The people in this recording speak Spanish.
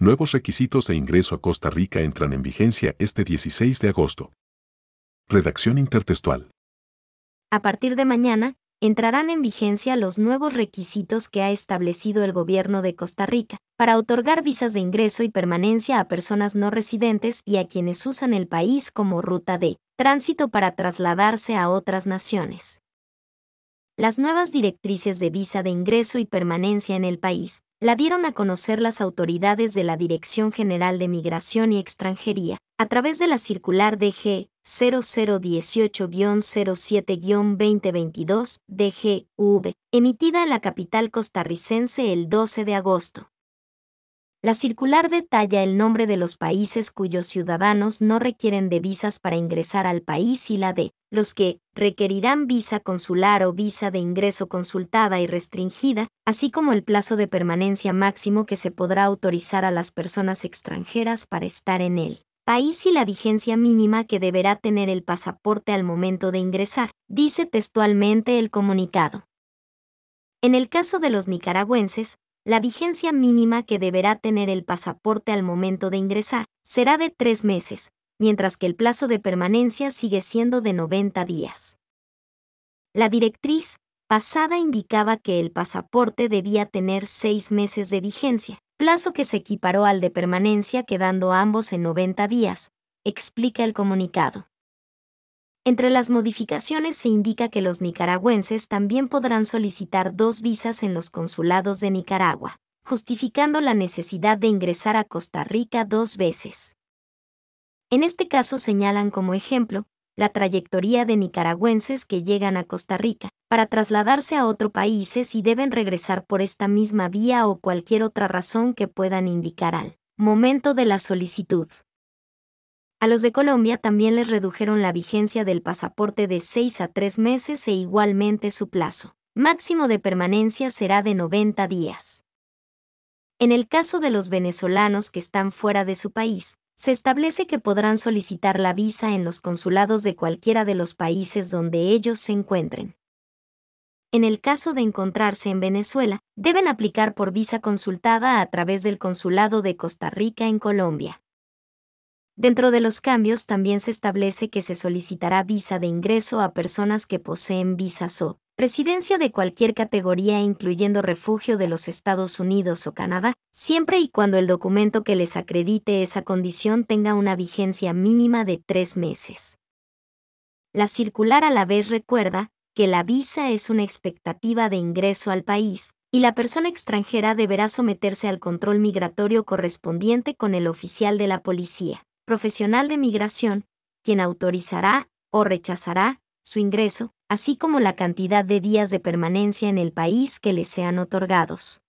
Nuevos requisitos de ingreso a Costa Rica entran en vigencia este 16 de agosto. Redacción intertextual. A partir de mañana, entrarán en vigencia los nuevos requisitos que ha establecido el gobierno de Costa Rica para otorgar visas de ingreso y permanencia a personas no residentes y a quienes usan el país como ruta de tránsito para trasladarse a otras naciones. Las nuevas directrices de visa de ingreso y permanencia en el país la dieron a conocer las autoridades de la Dirección General de Migración y Extranjería, a través de la circular DG 0018-07-2022 DGV, emitida en la capital costarricense el 12 de agosto. La circular detalla el nombre de los países cuyos ciudadanos no requieren de visas para ingresar al país y la de los que requerirán visa consular o visa de ingreso consultada y restringida, así como el plazo de permanencia máximo que se podrá autorizar a las personas extranjeras para estar en él país y la vigencia mínima que deberá tener el pasaporte al momento de ingresar, dice textualmente el comunicado. En el caso de los nicaragüenses, la vigencia mínima que deberá tener el pasaporte al momento de ingresar será de tres meses, mientras que el plazo de permanencia sigue siendo de 90 días. La directriz pasada indicaba que el pasaporte debía tener seis meses de vigencia, plazo que se equiparó al de permanencia quedando ambos en 90 días, explica el comunicado. Entre las modificaciones se indica que los nicaragüenses también podrán solicitar dos visas en los consulados de Nicaragua, justificando la necesidad de ingresar a Costa Rica dos veces. En este caso señalan como ejemplo la trayectoria de nicaragüenses que llegan a Costa Rica para trasladarse a otro país y deben regresar por esta misma vía o cualquier otra razón que puedan indicar al momento de la solicitud. A los de Colombia también les redujeron la vigencia del pasaporte de 6 a 3 meses e igualmente su plazo. Máximo de permanencia será de 90 días. En el caso de los venezolanos que están fuera de su país, se establece que podrán solicitar la visa en los consulados de cualquiera de los países donde ellos se encuentren. En el caso de encontrarse en Venezuela, deben aplicar por visa consultada a través del Consulado de Costa Rica en Colombia. Dentro de los cambios también se establece que se solicitará visa de ingreso a personas que poseen visa SO, residencia de cualquier categoría incluyendo refugio de los Estados Unidos o Canadá, siempre y cuando el documento que les acredite esa condición tenga una vigencia mínima de tres meses. La circular a la vez recuerda que la visa es una expectativa de ingreso al país, y la persona extranjera deberá someterse al control migratorio correspondiente con el oficial de la policía profesional de migración, quien autorizará o rechazará su ingreso, así como la cantidad de días de permanencia en el país que le sean otorgados.